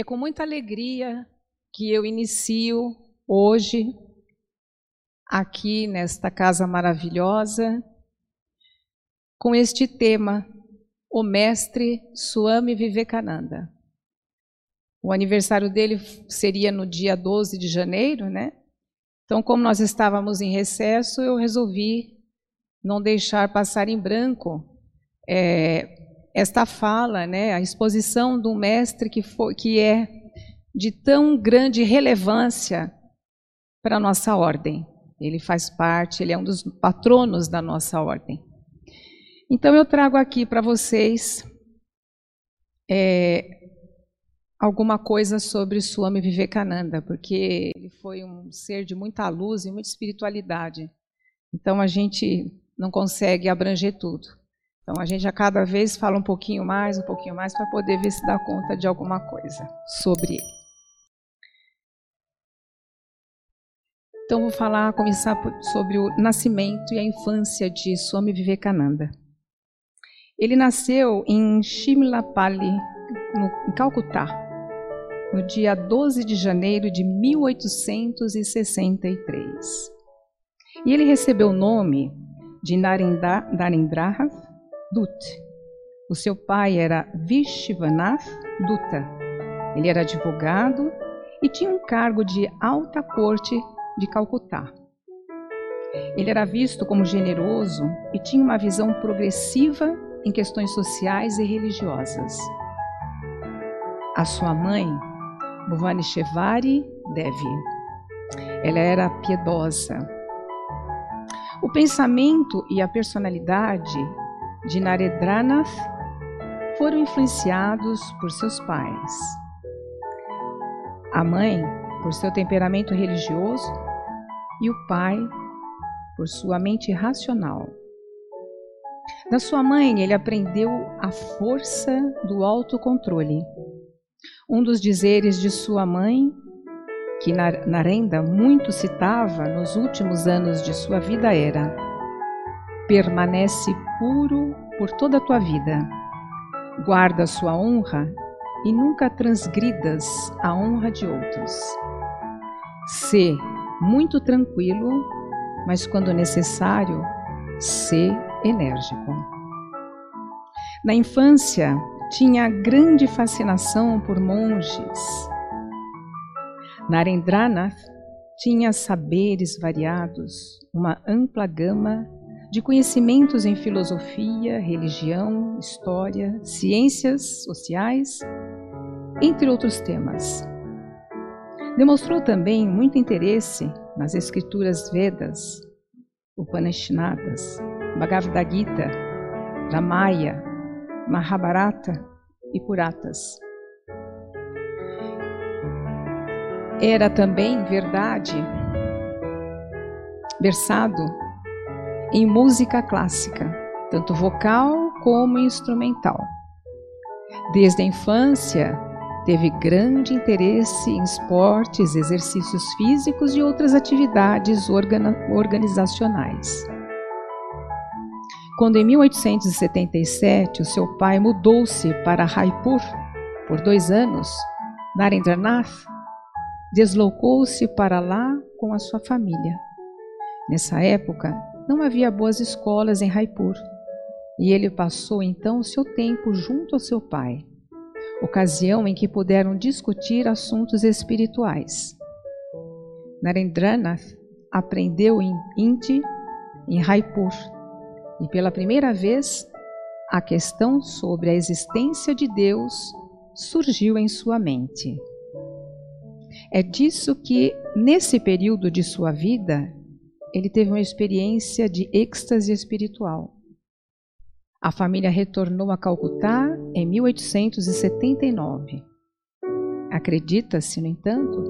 É com muita alegria que eu inicio hoje, aqui nesta casa maravilhosa, com este tema, o mestre Swami Vivekananda. O aniversário dele seria no dia 12 de janeiro, né? Então, como nós estávamos em recesso, eu resolvi não deixar passar em branco é, esta fala, né? A exposição um mestre que, foi, que é de tão grande relevância para a nossa ordem. Ele faz parte, ele é um dos patronos da nossa ordem. Então, eu trago aqui para vocês é, alguma coisa sobre Swami Vivekananda, porque ele foi um ser de muita luz e muita espiritualidade. Então a gente não consegue abranger tudo. Então a gente a cada vez fala um pouquinho mais, um pouquinho mais, para poder ver se dá conta de alguma coisa sobre ele. Então vou falar, começar sobre o nascimento e a infância de Swami Vivekananda. Ele nasceu em Shimlapali, no, em Calcutá, no dia 12 de janeiro de 1863. E ele recebeu o nome de Narendranath Dutt. O seu pai era Vishwanath Dutta. Ele era advogado e tinha um cargo de alta corte de Calcutá. Ele era visto como generoso e tinha uma visão progressiva em questões sociais e religiosas. A sua mãe Bhuvaneshwari Devi. Ela era piedosa. O pensamento e a personalidade de Narendranath foram influenciados por seus pais. A mãe, por seu temperamento religioso, e o pai, por sua mente racional. Da sua mãe, ele aprendeu a força do autocontrole um dos dizeres de sua mãe, que Narenda muito citava nos últimos anos de sua vida, era: Permanece puro por toda a tua vida, guarda sua honra e nunca transgridas a honra de outros. Sê muito tranquilo, mas quando necessário, sê enérgico. Na infância, tinha grande fascinação por monges. Narendranath tinha saberes variados, uma ampla gama de conhecimentos em filosofia, religião, história, ciências sociais, entre outros temas. Demonstrou também muito interesse nas escrituras Vedas, Upanishads, Bhagavad Gita, Ramayana, Mahabharata e Puratas. Era também verdade versado em música clássica, tanto vocal como instrumental. Desde a infância, teve grande interesse em esportes, exercícios físicos e outras atividades organizacionais. Quando em 1877 o seu pai mudou-se para Raipur por dois anos, Narendranath deslocou-se para lá com a sua família. Nessa época, não havia boas escolas em Raipur, e ele passou então o seu tempo junto ao seu pai, ocasião em que puderam discutir assuntos espirituais. Narendranath aprendeu em Hindi, em Raipur, e pela primeira vez, a questão sobre a existência de Deus surgiu em sua mente. É disso que, nesse período de sua vida, ele teve uma experiência de êxtase espiritual. A família retornou a Calcutá em 1879. Acredita-se, no entanto,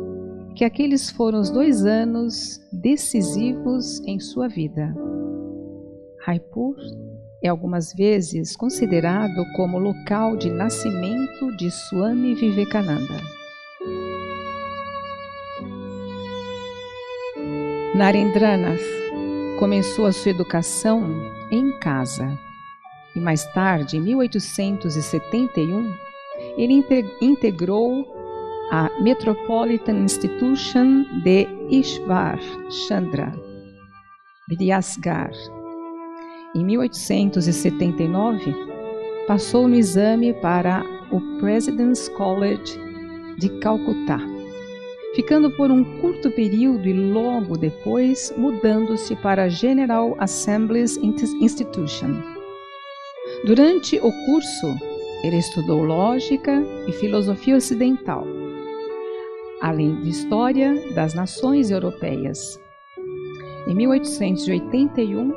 que aqueles foram os dois anos decisivos em sua vida. Raipur é algumas vezes considerado como local de nascimento de Swami Vivekananda. Narendranath começou a sua educação em casa e mais tarde, em 1871, ele integrou a Metropolitan Institution de Ishvar Chandra Vidyasgar. Em 1879, passou no exame para o President's College de Calcutá, ficando por um curto período e logo depois mudando-se para a General Assembly's Institution. Durante o curso, ele estudou lógica e filosofia ocidental, além de história das nações europeias. Em 1881,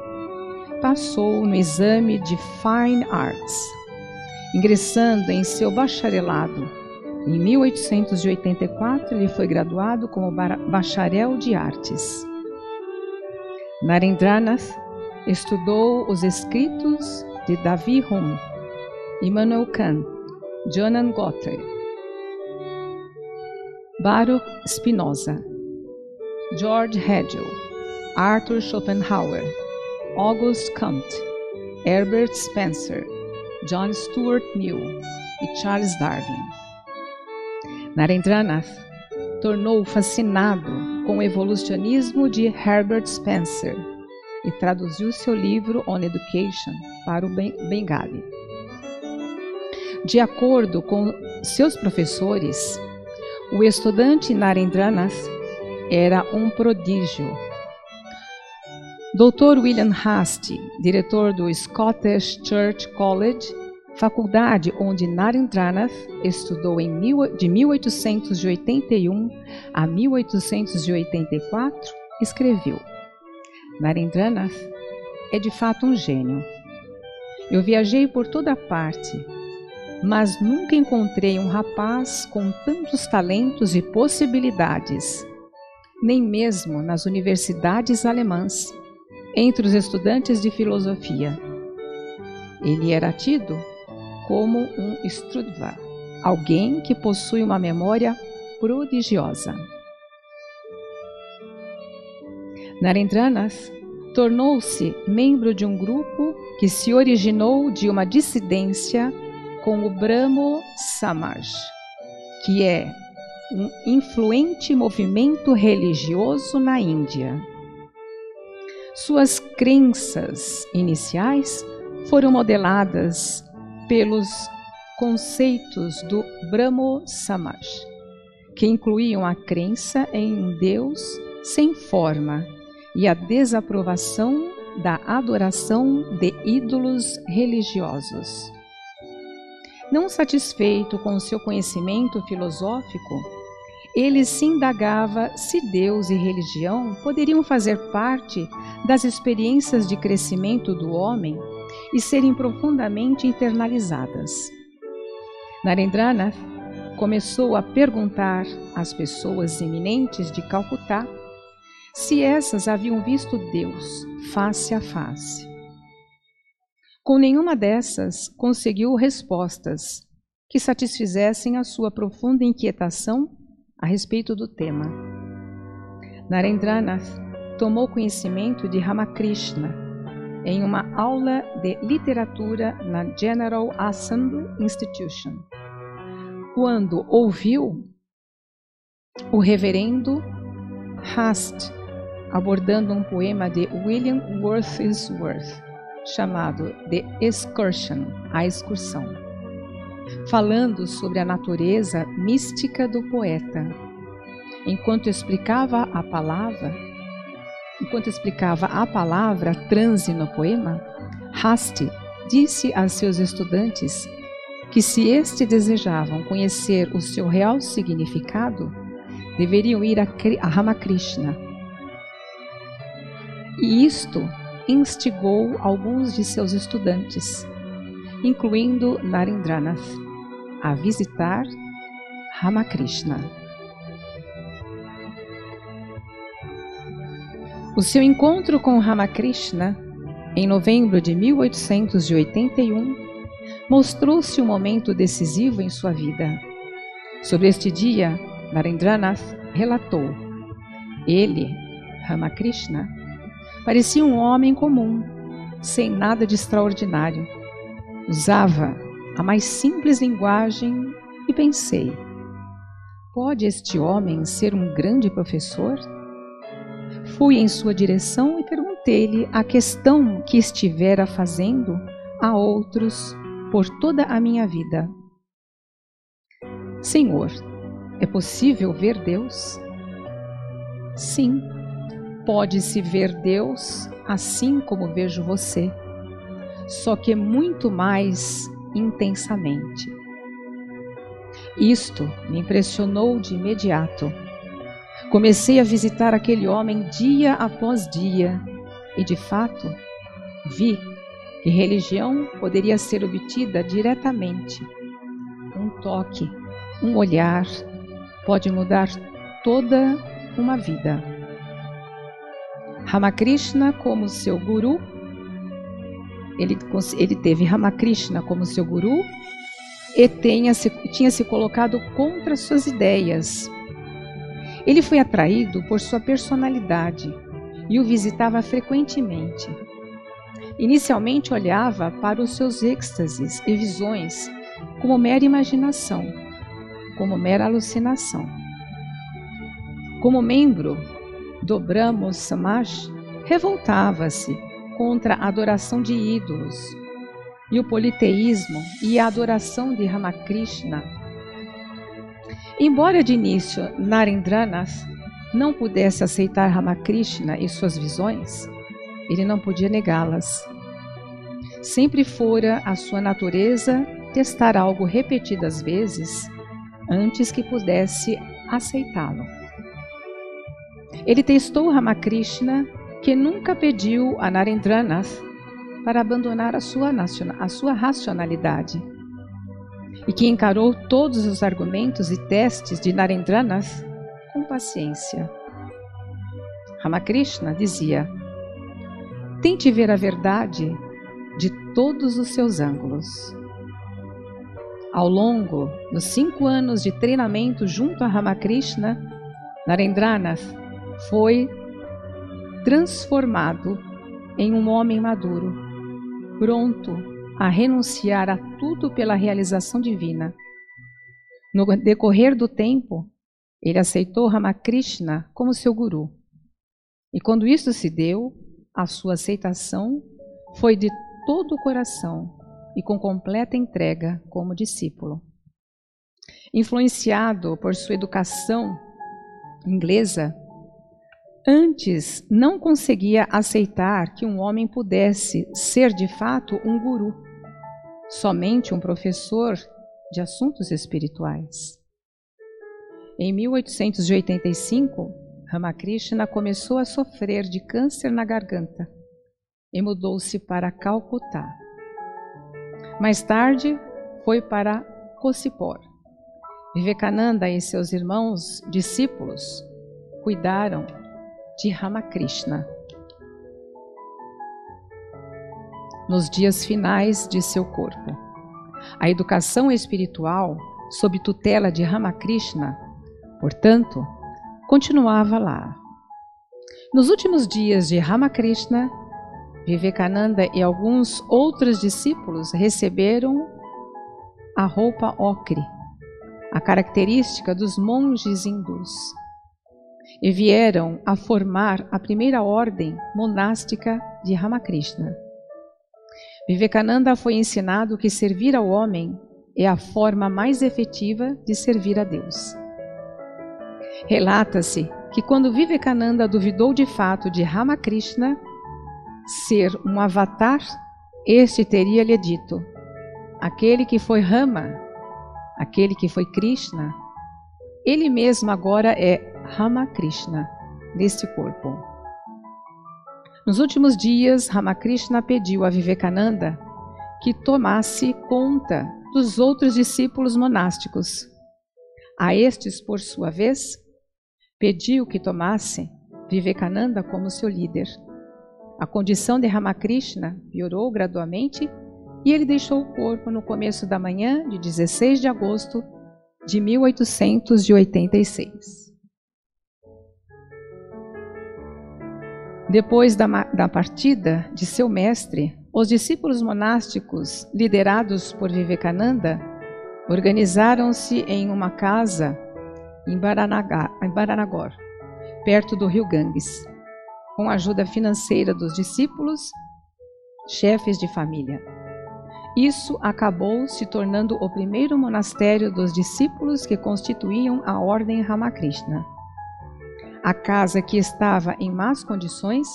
passou no exame de Fine Arts, ingressando em seu bacharelado. Em 1884, ele foi graduado como bacharel de artes. Narendranath estudou os escritos de Davi Hume, Immanuel Kant, Johann Gottlieb, Baruch Spinoza, George Hegel, Arthur Schopenhauer, August Comte, Herbert Spencer, John Stuart Mill e Charles Darwin. Narendranath tornou fascinado com o evolucionismo de Herbert Spencer e traduziu seu livro On Education para o Bengali. De acordo com seus professores, o estudante Narendranath era um prodígio. Dr. William Hast, diretor do Scottish Church College, faculdade onde Narendranath estudou mil, de 1881 a 1884, escreveu: Narendranath é de fato um gênio. Eu viajei por toda parte mas nunca encontrei um rapaz com tantos talentos e possibilidades, nem mesmo nas universidades alemãs, entre os estudantes de filosofia. Ele era tido como um Strudva, alguém que possui uma memória prodigiosa. Narendranath tornou-se membro de um grupo que se originou de uma dissidência com o Brahmo Samaj, que é um influente movimento religioso na Índia. Suas crenças iniciais foram modeladas pelos conceitos do Brahmo Samaj, que incluíam a crença em um Deus sem forma e a desaprovação da adoração de ídolos religiosos. Não satisfeito com seu conhecimento filosófico, ele se indagava se Deus e religião poderiam fazer parte das experiências de crescimento do homem e serem profundamente internalizadas. Narendranath começou a perguntar às pessoas eminentes de Calcutá se essas haviam visto Deus face a face. Com nenhuma dessas conseguiu respostas que satisfizessem a sua profunda inquietação a respeito do tema. Narendranath tomou conhecimento de Ramakrishna em uma aula de literatura na General Assembly Institution, quando ouviu o reverendo Hast abordando um poema de William Wordsworth chamado The Excursion, a excursão, falando sobre a natureza mística do poeta. Enquanto explicava a palavra, enquanto explicava a palavra transe no poema, Haste disse a seus estudantes que se este desejavam conhecer o seu real significado, deveriam ir a Ramakrishna. E isto instigou alguns de seus estudantes, incluindo Narendranath, a visitar Ramakrishna. O seu encontro com Ramakrishna, em novembro de 1881, mostrou-se um momento decisivo em sua vida. Sobre este dia, Narendranath relatou: Ele, Ramakrishna, Parecia um homem comum, sem nada de extraordinário. Usava a mais simples linguagem e pensei: Pode este homem ser um grande professor? Fui em sua direção e perguntei-lhe a questão que estivera fazendo a outros por toda a minha vida. Senhor, é possível ver Deus? Sim, pode-se ver Deus assim como vejo você, só que muito mais intensamente. Isto me impressionou de imediato. Comecei a visitar aquele homem dia após dia e, de fato, vi que religião poderia ser obtida diretamente. Um toque, um olhar pode mudar toda uma vida. Ramakrishna como seu guru, ele, ele teve Ramakrishna como seu guru e tenha se, tinha se colocado contra suas ideias. Ele foi atraído por sua personalidade e o visitava frequentemente. Inicialmente olhava para os seus êxtases e visões como mera imaginação, como mera alucinação. Como membro do Brahmo Samaj, revoltava-se contra a adoração de ídolos e o politeísmo e a adoração de Ramakrishna. Embora de início Narendranath não pudesse aceitar Ramakrishna e suas visões, ele não podia negá-las. Sempre fora a sua natureza testar algo repetidas vezes antes que pudesse aceitá-lo. Ele testou Ramakrishna, que nunca pediu a Narendranath para abandonar a sua, a sua racionalidade e que encarou todos os argumentos e testes de Narendranath com paciência. Ramakrishna dizia: Tente ver a verdade de todos os seus ângulos. Ao longo dos cinco anos de treinamento junto a Ramakrishna, Narendranath foi transformado em um homem maduro, pronto a renunciar a tudo pela realização divina. No decorrer do tempo, ele aceitou Ramakrishna como seu guru. E quando isso se deu, a sua aceitação foi de todo o coração e com completa entrega como discípulo. Influenciado por sua educação inglesa, antes não conseguia aceitar que um homem pudesse ser de fato um guru, somente um professor de assuntos espirituais. Em 1885, Ramakrishna começou a sofrer de câncer na garganta e mudou-se para Calcutá. Mais tarde, foi para Kosipor. Vivekananda e seus irmãos discípulos cuidaram de Ramakrishna. Nos dias finais de seu corpo, a educação espiritual, sob tutela de Ramakrishna, portanto, continuava lá. Nos últimos dias de Ramakrishna, Vivekananda e alguns outros discípulos receberam a roupa ocre, a característica dos monges hindus, e vieram a formar a primeira ordem monástica de Ramakrishna. Vivekananda foi ensinado que servir ao homem é a forma mais efetiva de servir a Deus. Relata-se que quando Vivekananda duvidou de fato de Ramakrishna ser um avatar, este teria lhe dito: aquele que foi Rama, aquele que foi Krishna, ele mesmo agora é Ramakrishna neste corpo. Nos últimos dias, Ramakrishna pediu a Vivekananda que tomasse conta dos outros discípulos monásticos. A estes, por sua vez, pediu que tomasse Vivekananda como seu líder. A condição de Ramakrishna piorou gradualmente e ele deixou o corpo no começo da manhã de 16 de agosto de 1886. Depois da, da partida de seu mestre, os discípulos monásticos, liderados por Vivekananda, organizaram-se em uma casa em Baranagor, perto do rio Ganges, com a ajuda financeira dos discípulos, chefes de família. Isso acabou se tornando o primeiro monastério dos discípulos que constituíam a Ordem Ramakrishna. A casa que estava em más condições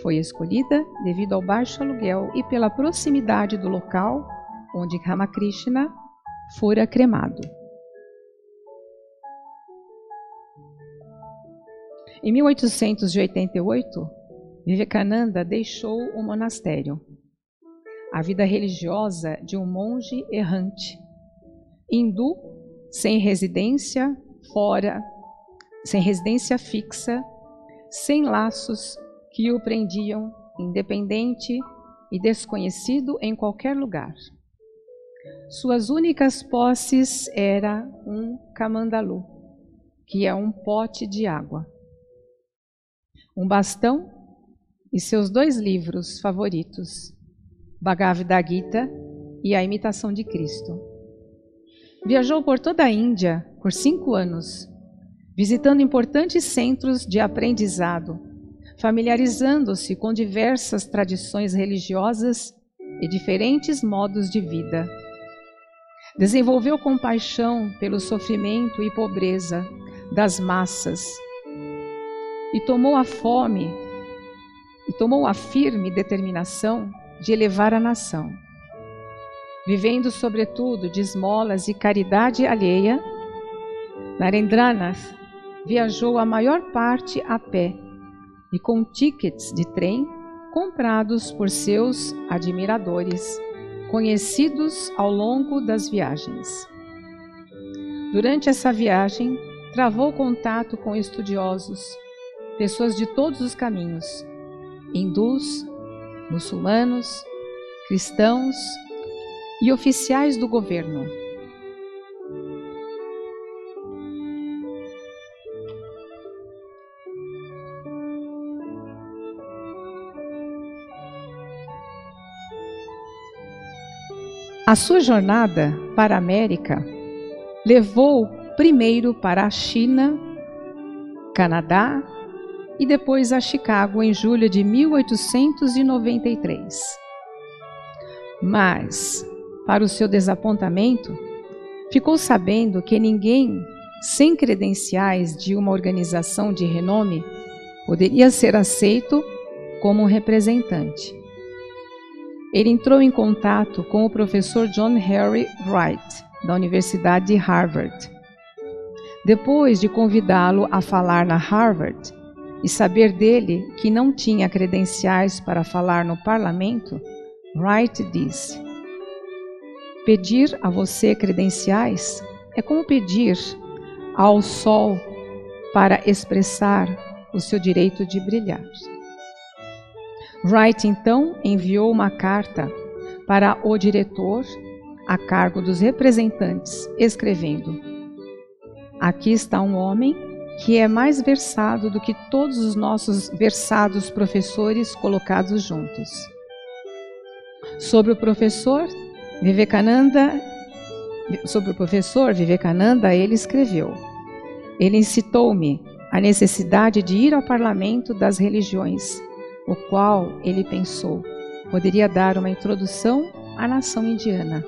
foi escolhida devido ao baixo aluguel e pela proximidade do local onde Ramakrishna fora cremado. Em 1888, Vivekananda deixou o monastério a vida religiosa de um monge errante, hindu, sem residência fora, sem residência fixa, sem laços que o prendiam, independente e desconhecido em qualquer lugar. Suas únicas posses era um camandalu, que é um pote de água, um bastão e seus dois livros favoritos, Bhagavad Gita e A Imitação de Cristo. Viajou por toda a Índia por cinco anos, visitando importantes centros de aprendizado, familiarizando-se com diversas tradições religiosas e diferentes modos de vida. Desenvolveu compaixão pelo sofrimento e pobreza das massas e tomou a fome e tomou a firme determinação de elevar a nação. Vivendo, sobretudo, de esmolas e caridade alheia, Narendranath viajou a maior parte a pé e com tickets de trem comprados por seus admiradores, conhecidos ao longo das viagens. Durante essa viagem, travou contato com estudiosos, pessoas de todos os caminhos, hindus, muçulmanos, cristãos e oficiais do governo. A sua jornada para a América levou primeiro para a China, Canadá e depois a Chicago em julho de 1893. Mas, para o seu desapontamento, ficou sabendo que ninguém sem credenciais de uma organização de renome poderia ser aceito como representante. Ele entrou em contato com o professor John Harry Wright, da Universidade de Harvard. Depois de convidá-lo a falar na Harvard, e saber dele que não tinha credenciais para falar no parlamento, Wright disse: Pedir a você credenciais é como pedir ao sol para expressar o seu direito de brilhar. Wright então enviou uma carta para o diretor a cargo dos representantes, escrevendo: Aqui está um homem que é mais versado do que todos os nossos versados professores colocados juntos. Sobre o professor Vivekananda, sobre o professor Vivekananda, ele escreveu: Ele incitou-me a necessidade de ir ao parlamento das religiões, o qual ele pensou poderia dar uma introdução à nação indiana.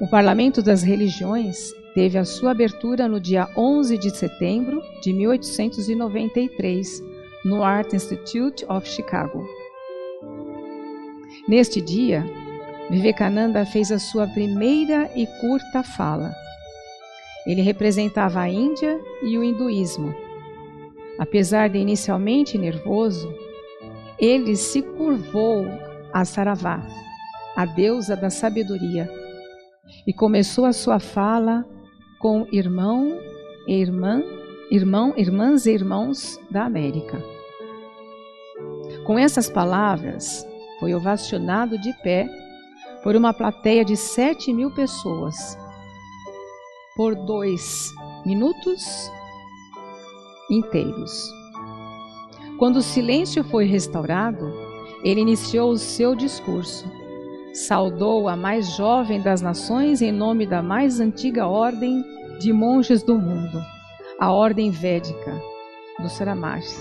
O parlamento das religiões teve a sua abertura no dia 11 de setembro de 1893, no Art Institute of Chicago. Neste dia, Vivekananda fez a sua primeira e curta fala. Ele representava a Índia e o hinduísmo. Apesar de inicialmente nervoso, ele se curvou a Saravá, a deusa da sabedoria, e começou a sua fala com irmão e irmã, irmão, irmãs e irmãos da América. Com essas palavras, foi ovacionado de pé por uma plateia de sete mil pessoas por dois minutos inteiros. Quando o silêncio foi restaurado, ele iniciou o seu discurso saudou a mais jovem das nações em nome da mais antiga ordem de monges do mundo, a ordem védica do Saramars,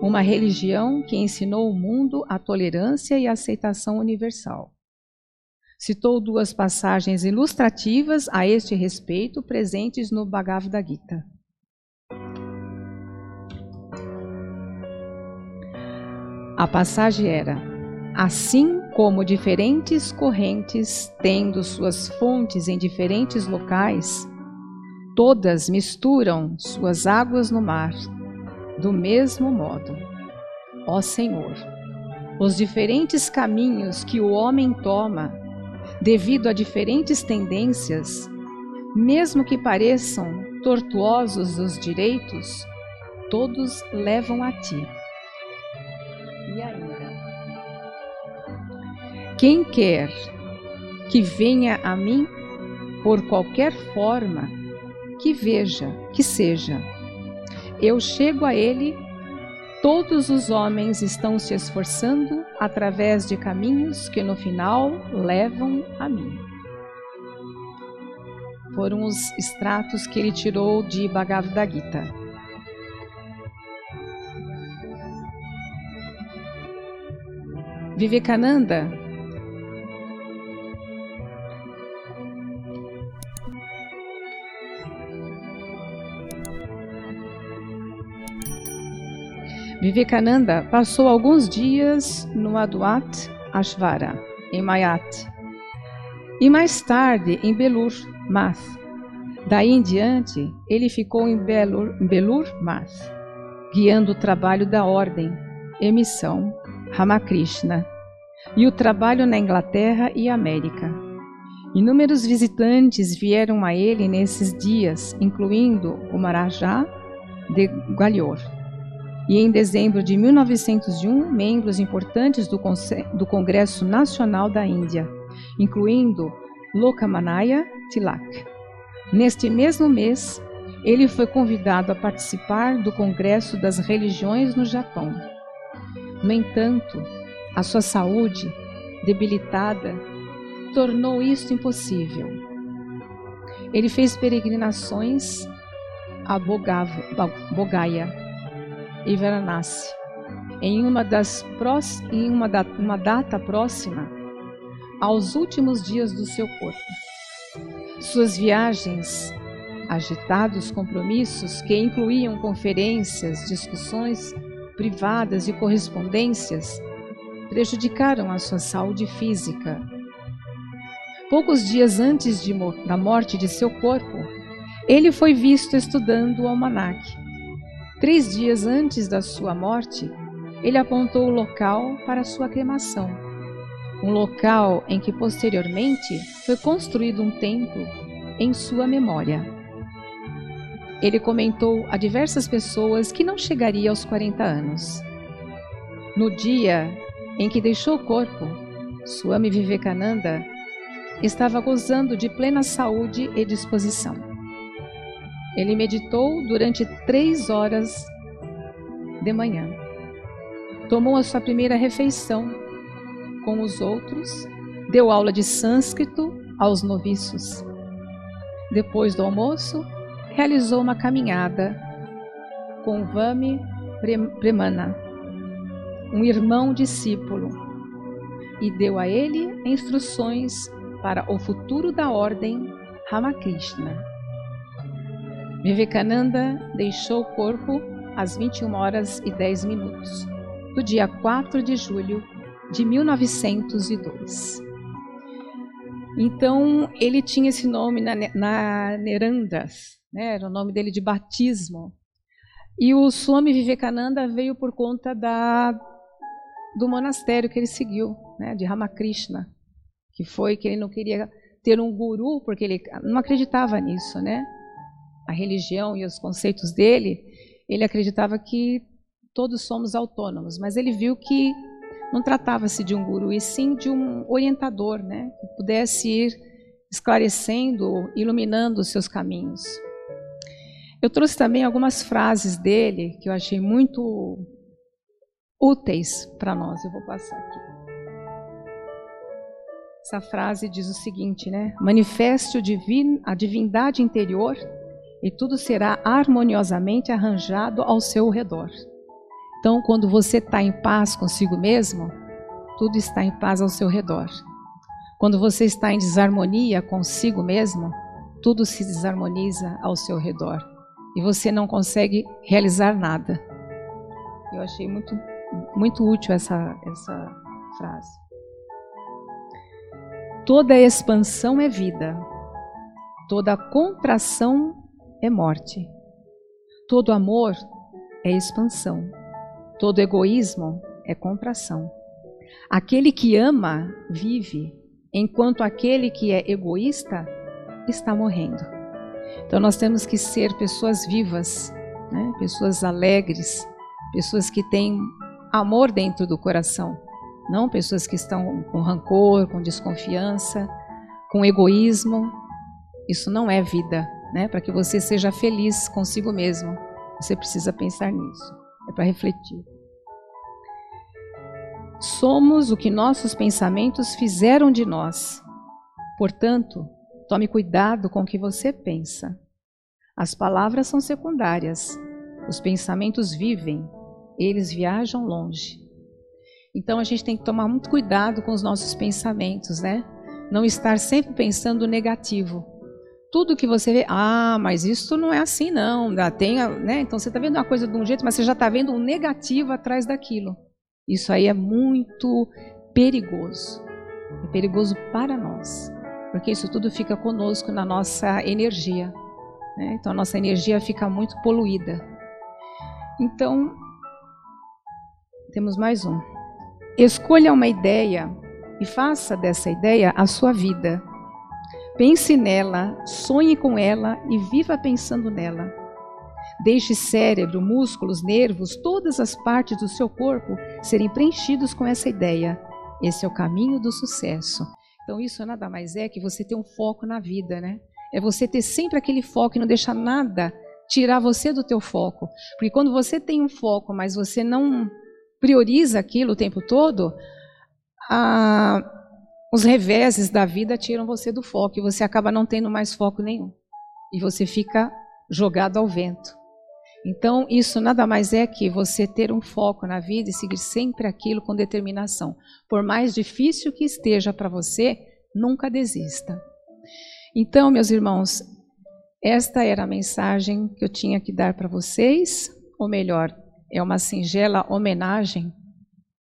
uma religião que ensinou ao mundo a tolerância e a aceitação universal. Citou duas passagens ilustrativas a este respeito presentes no Bhagavad Gita. A passagem era: Assim como diferentes correntes, tendo suas fontes em diferentes locais, todas misturam suas águas no mar, do mesmo modo. Ó Senhor, os diferentes caminhos que o homem toma, devido a diferentes tendências, mesmo que pareçam tortuosos os direitos, todos levam a ti. E ainda, quem quer que venha a mim, por qualquer forma, que veja, que seja, eu chego a ele. Todos os homens estão se esforçando através de caminhos que no final levam a mim. Foram os extratos que ele tirou de Bhagavad Gita. Vivekananda Vivekananda passou alguns dias no Adwat Ashvara, em Mayat, e mais tarde em Belur Math. Daí em diante, ele ficou em Belur, Belur Math, guiando o trabalho da ordem, emissão Ramakrishna, e o trabalho na Inglaterra e América. Inúmeros visitantes vieram a ele nesses dias, incluindo o Maharaja de Gwalior. E em dezembro de 1901, membros importantes do, do Congresso Nacional da Índia, incluindo Lokamanaya Tilak. Neste mesmo mês, ele foi convidado a participar do Congresso das Religiões no Japão. No entanto, a sua saúde, debilitada, tornou isto impossível. Ele fez peregrinações a Bogaya e Varanasi em uma, das prós, em uma, da, uma data próxima aos últimos dias do seu corpo. Suas viagens, agitados compromissos que incluíam conferências, discussões privadas e correspondências prejudicaram a sua saúde física. Poucos dias antes de, da morte de seu corpo, ele foi visto estudando o almanaque. Três dias antes da sua morte, ele apontou o local para sua cremação, um local em que posteriormente foi construído um templo em sua memória. Ele comentou a diversas pessoas que não chegaria aos 40 anos. No dia em que deixou o corpo, Swami Vivekananda estava gozando de plena saúde e disposição. Ele meditou durante três horas de manhã. Tomou a sua primeira refeição com os outros, deu aula de sânscrito aos noviços. Depois do almoço, realizou uma caminhada com Vami Premana, um irmão discípulo, e deu a ele instruções para o futuro da ordem Ramakrishna. Vivekananda deixou o corpo às 21 horas e 10 minutos do dia 4 de julho de 1902. Então, ele tinha esse nome na, na Nerandas, né? era o nome dele de batismo. E o Swami Vivekananda veio por conta da, do monastério que ele seguiu, né? de Ramakrishna, que foi que ele não queria ter um guru, porque ele não acreditava nisso, né? A religião e os conceitos dele, ele acreditava que todos somos autônomos, mas ele viu que não tratava-se de um guru, e sim de um orientador, né? que pudesse ir esclarecendo, iluminando os seus caminhos. Eu trouxe também algumas frases dele que eu achei muito úteis para nós. Eu vou passar aqui. Essa frase diz o seguinte, né? Manifeste a divindade interior e tudo será harmoniosamente arranjado ao seu redor. Então, quando você está em paz consigo mesmo, tudo está em paz ao seu redor. Quando você está em desarmonia consigo mesmo, tudo se desarmoniza ao seu redor e você não consegue realizar nada. Eu achei muito, muito útil essa, essa frase. Toda expansão é vida, toda contração é morte, todo amor é expansão, todo egoísmo é contração. Aquele que ama vive, enquanto aquele que é egoísta está morrendo. Então nós temos que ser pessoas vivas, né? pessoas alegres, pessoas que têm amor dentro do coração, não pessoas que estão com rancor, com desconfiança, com egoísmo. Isso não é vida, né? Para que você seja feliz consigo mesmo, você precisa pensar nisso. É para refletir. Somos o que nossos pensamentos fizeram de nós. Portanto, tome cuidado com o que você pensa. As palavras são secundárias. Os pensamentos vivem, eles viajam longe. Então a gente tem que tomar muito cuidado com os nossos pensamentos, né? Não estar sempre pensando negativo. Tudo que você vê, ah, mas isso não é assim não, tem, né? Então você está vendo uma coisa de um jeito, mas você já está vendo um negativo atrás daquilo. Isso aí é muito perigoso. É perigoso para nós, porque isso tudo fica conosco na nossa energia. Né? Então a nossa energia fica muito poluída. Então, temos mais um. Escolha uma ideia e faça dessa ideia a sua vida. Pense nela, sonhe com ela e viva pensando nela. Deixe cérebro, músculos, nervos, todas as partes do seu corpo serem preenchidos com essa ideia. Esse é o caminho do sucesso. Então isso nada mais é que você ter um foco na vida, né? É você ter sempre aquele foco e não deixar nada tirar você do teu foco. Porque quando você tem um foco, mas você não prioriza aquilo o tempo todo, os reveses da vida tiram você do foco e você acaba não tendo mais foco nenhum. E você fica jogado ao vento. Então, isso nada mais é que você ter um foco na vida e seguir sempre aquilo com determinação. Por mais difícil que esteja para você, nunca desista. Então, meus irmãos, esta era a mensagem que eu tinha que dar para vocês, ou melhor, é uma singela homenagem,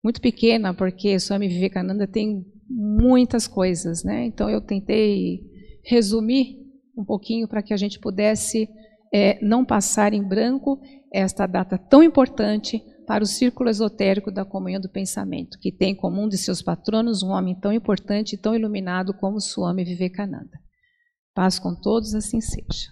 muito pequena, porque Swami Vivekananda tem muitas coisas, né? Então eu tentei resumir um pouquinho para que a gente pudesse é, não passar em branco esta data tão importante para o círculo esotérico da comunhão do pensamento, que tem como um de seus patronos um homem tão importante e tão iluminado como Swami Vivekananda. Paz com todos, assim seja.